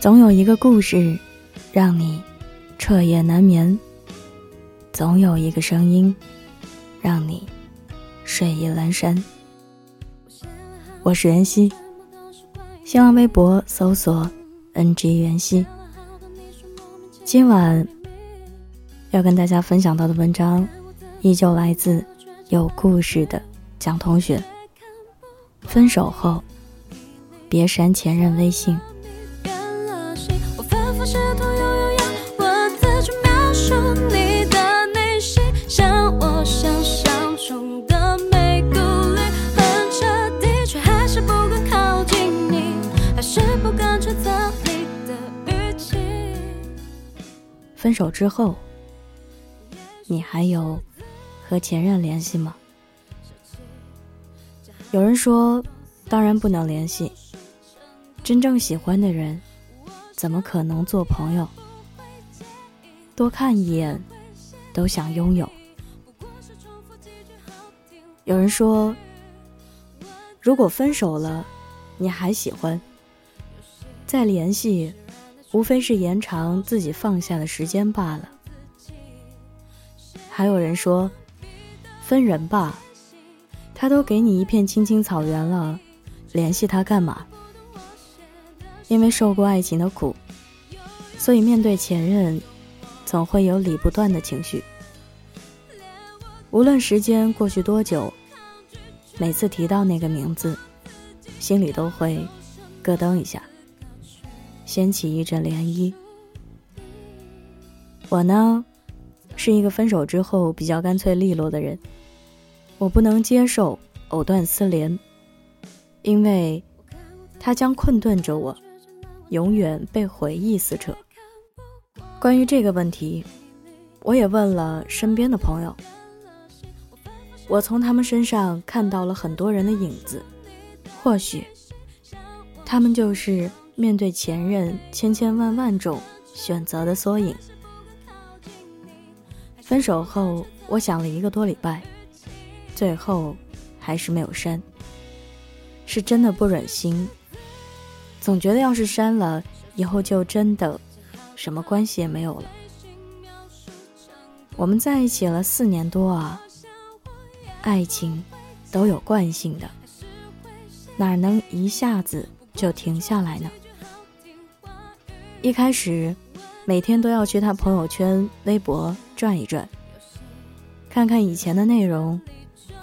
总有一个故事，让你彻夜难眠；总有一个声音，让你睡意阑珊。我是袁熙，新浪微博搜索 “ng 袁熙”。今晚要跟大家分享到的文章，依旧来自有故事的蒋同学。分手后，别删前任微信。分手之后，你还有和前任联系吗？有人说，当然不能联系。真正喜欢的人，怎么可能做朋友？多看一眼，都想拥有。有人说，如果分手了，你还喜欢，再联系。无非是延长自己放下的时间罢了。还有人说，分人吧，他都给你一片青青草原了，联系他干嘛？因为受过爱情的苦，所以面对前任，总会有理不断的情绪。无论时间过去多久，每次提到那个名字，心里都会咯噔一下。掀起一阵涟漪。我呢，是一个分手之后比较干脆利落的人。我不能接受藕断丝连，因为它将困顿着我，永远被回忆撕扯。关于这个问题，我也问了身边的朋友，我从他们身上看到了很多人的影子，或许他们就是。面对前任千千万万种选择的缩影，分手后我想了一个多礼拜，最后还是没有删。是真的不忍心，总觉得要是删了，以后就真的什么关系也没有了。我们在一起了四年多啊，爱情都有惯性的，哪能一下子就停下来呢？一开始，每天都要去他朋友圈、微博转一转，看看以前的内容，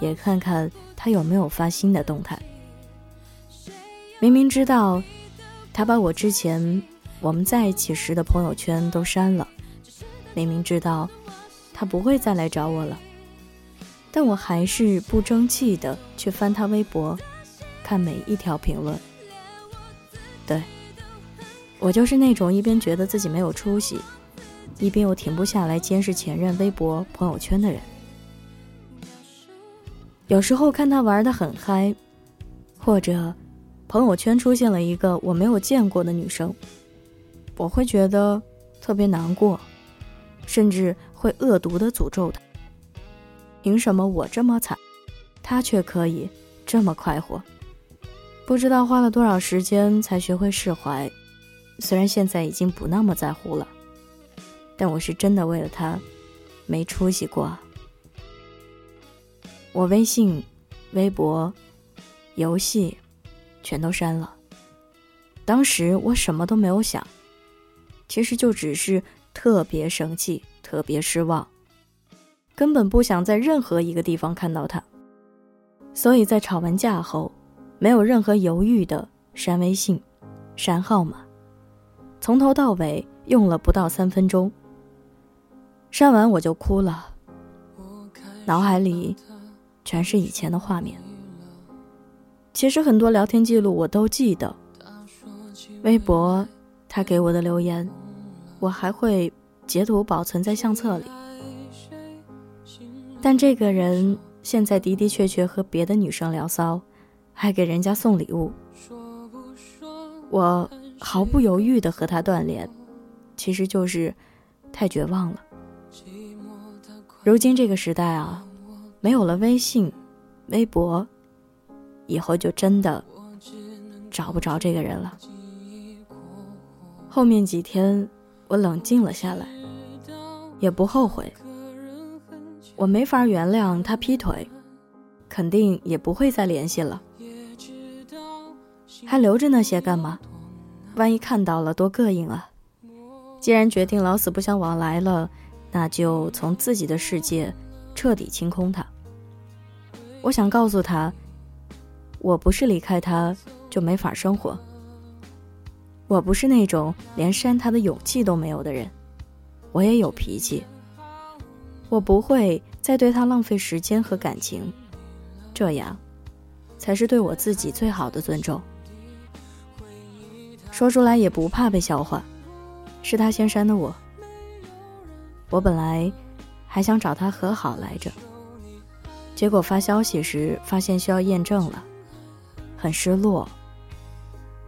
也看看他有没有发新的动态。明明知道他把我之前我们在一起时的朋友圈都删了，明明知道他不会再来找我了，但我还是不争气的去翻他微博，看每一条评论。对。我就是那种一边觉得自己没有出息，一边又停不下来监视前任微博、朋友圈的人。有时候看他玩的很嗨，或者朋友圈出现了一个我没有见过的女生，我会觉得特别难过，甚至会恶毒的诅咒他。凭什么我这么惨，他却可以这么快活？不知道花了多少时间才学会释怀。虽然现在已经不那么在乎了，但我是真的为了他没出息过。我微信、微博、游戏全都删了。当时我什么都没有想，其实就只是特别生气、特别失望，根本不想在任何一个地方看到他。所以在吵完架后，没有任何犹豫的删微信、删号码。从头到尾用了不到三分钟，删完我就哭了，脑海里全是以前的画面。其实很多聊天记录我都记得，微博他给我的留言，我还会截图保存在相册里。但这个人现在的的确确和别的女生聊骚，还给人家送礼物，我。毫不犹豫的和他断联，其实就是太绝望了。如今这个时代啊，没有了微信、微博，以后就真的找不着这个人了。后面几天，我冷静了下来，也不后悔。我没法原谅他劈腿，肯定也不会再联系了。还留着那些干嘛？万一看到了，多膈应啊！既然决定老死不相往来了，那就从自己的世界彻底清空他。我想告诉他，我不是离开他就没法生活。我不是那种连删他的勇气都没有的人，我也有脾气。我不会再对他浪费时间和感情，这样，才是对我自己最好的尊重。说出来也不怕被笑话，是他先删的我。我本来还想找他和好来着，结果发消息时发现需要验证了，很失落。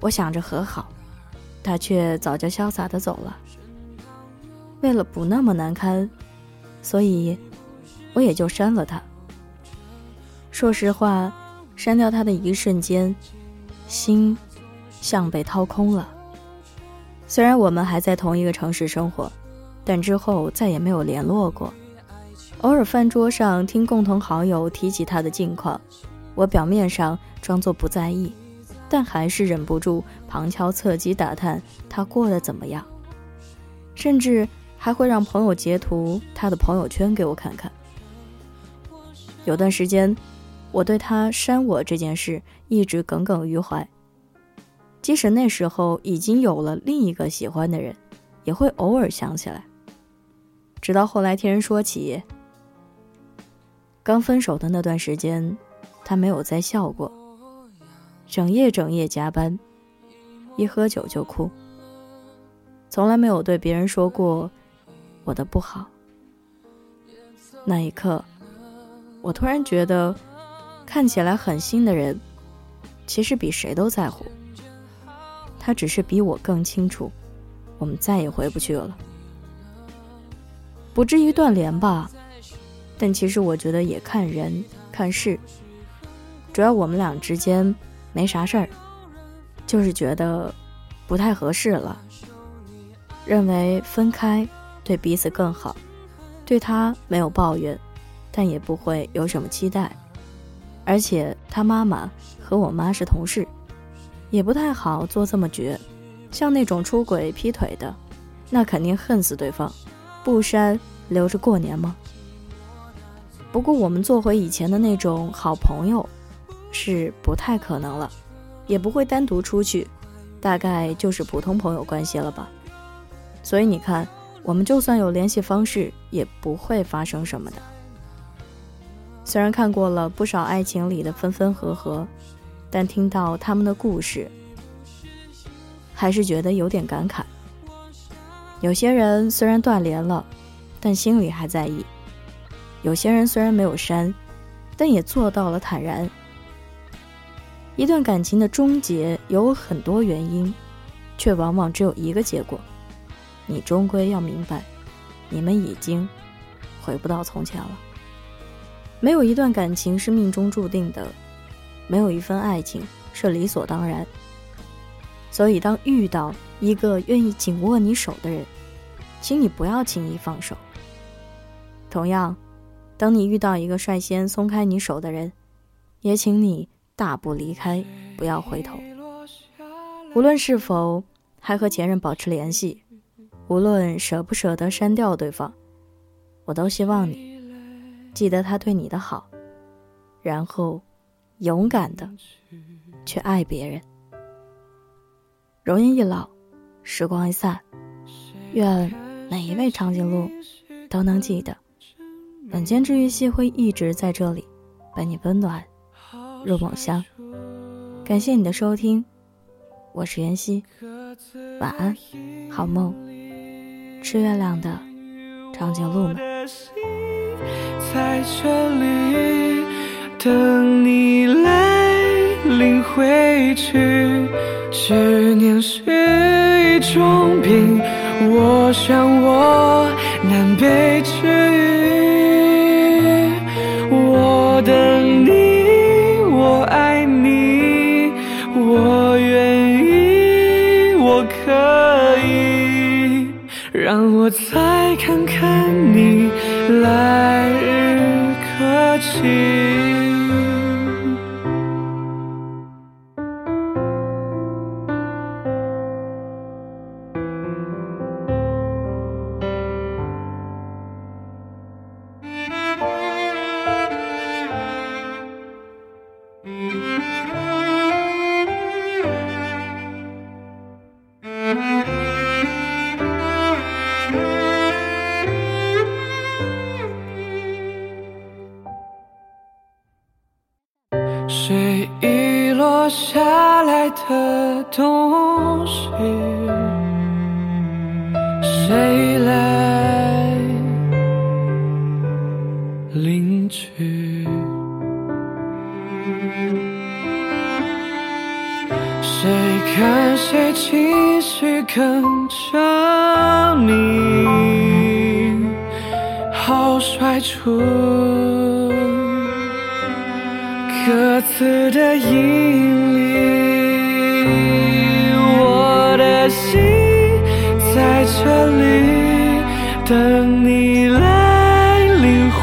我想着和好，他却早就潇洒的走了。为了不那么难堪。所以，我也就删了他。说实话，删掉他的一瞬间，心像被掏空了。虽然我们还在同一个城市生活，但之后再也没有联络过。偶尔饭桌上听共同好友提起他的近况，我表面上装作不在意，但还是忍不住旁敲侧击打探他过得怎么样，甚至。还会让朋友截图他的朋友圈给我看看。有段时间，我对他删我这件事一直耿耿于怀，即使那时候已经有了另一个喜欢的人，也会偶尔想起来。直到后来听人说起，刚分手的那段时间，他没有再笑过，整夜整夜加班，一喝酒就哭，从来没有对别人说过。我的不好。那一刻，我突然觉得，看起来狠心的人，其实比谁都在乎。他只是比我更清楚，我们再也回不去了。不至于断联吧，但其实我觉得也看人看事。主要我们俩之间没啥事儿，就是觉得不太合适了，认为分开。对彼此更好，对他没有抱怨，但也不会有什么期待。而且他妈妈和我妈是同事，也不太好做这么绝。像那种出轨劈腿的，那肯定恨死对方，不删留着过年吗？不过我们做回以前的那种好朋友，是不太可能了，也不会单独出去，大概就是普通朋友关系了吧。所以你看。我们就算有联系方式，也不会发生什么的。虽然看过了不少爱情里的分分合合，但听到他们的故事，还是觉得有点感慨。有些人虽然断联了，但心里还在意；有些人虽然没有删，但也做到了坦然。一段感情的终结有很多原因，却往往只有一个结果。你终归要明白，你们已经回不到从前了。没有一段感情是命中注定的，没有一份爱情是理所当然。所以，当遇到一个愿意紧握你手的人，请你不要轻易放手。同样，当你遇到一个率先松开你手的人，也请你大步离开，不要回头。无论是否还和前任保持联系。无论舍不舍得删掉对方，我都希望你记得他对你的好，然后勇敢的去爱别人。容颜一老，时光一散，愿每一位长颈鹿都能记得，本间治愈系会一直在这里，伴你温暖入梦乡。感谢你的收听，我是妍希，晚安，好梦。吃月亮的长颈鹿们，在这里等你来领回去执念是一种病我想我难被治愈。我等你我爱你我愿意我可以让我再看看你来日可期。落下来的东西，谁来领取？谁看谁情绪更狰狞，好甩出。各自的引力，我的心在这里等你来领回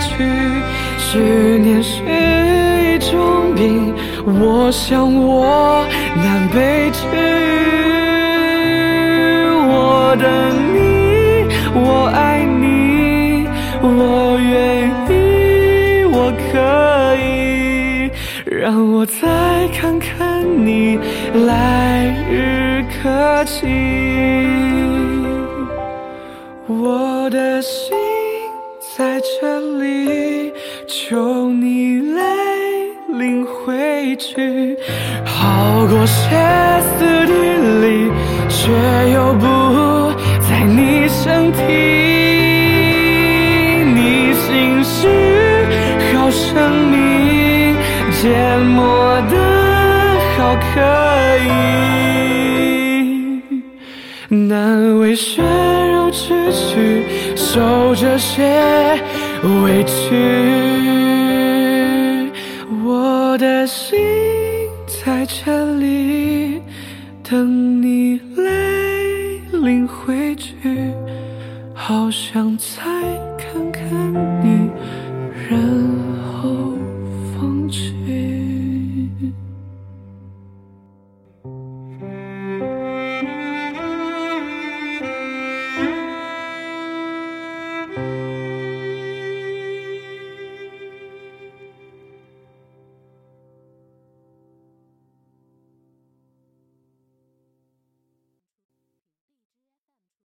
去。执念是一种病，我想我难被治愈。我等你，我爱你，我让我再看看你来日可期，我的心在这里，求你来领回去，好过歇斯底里，却又不在你身体，可以，难为血肉之躯，受这些委屈。我的心在这里等你来领回去，好想再看看你人。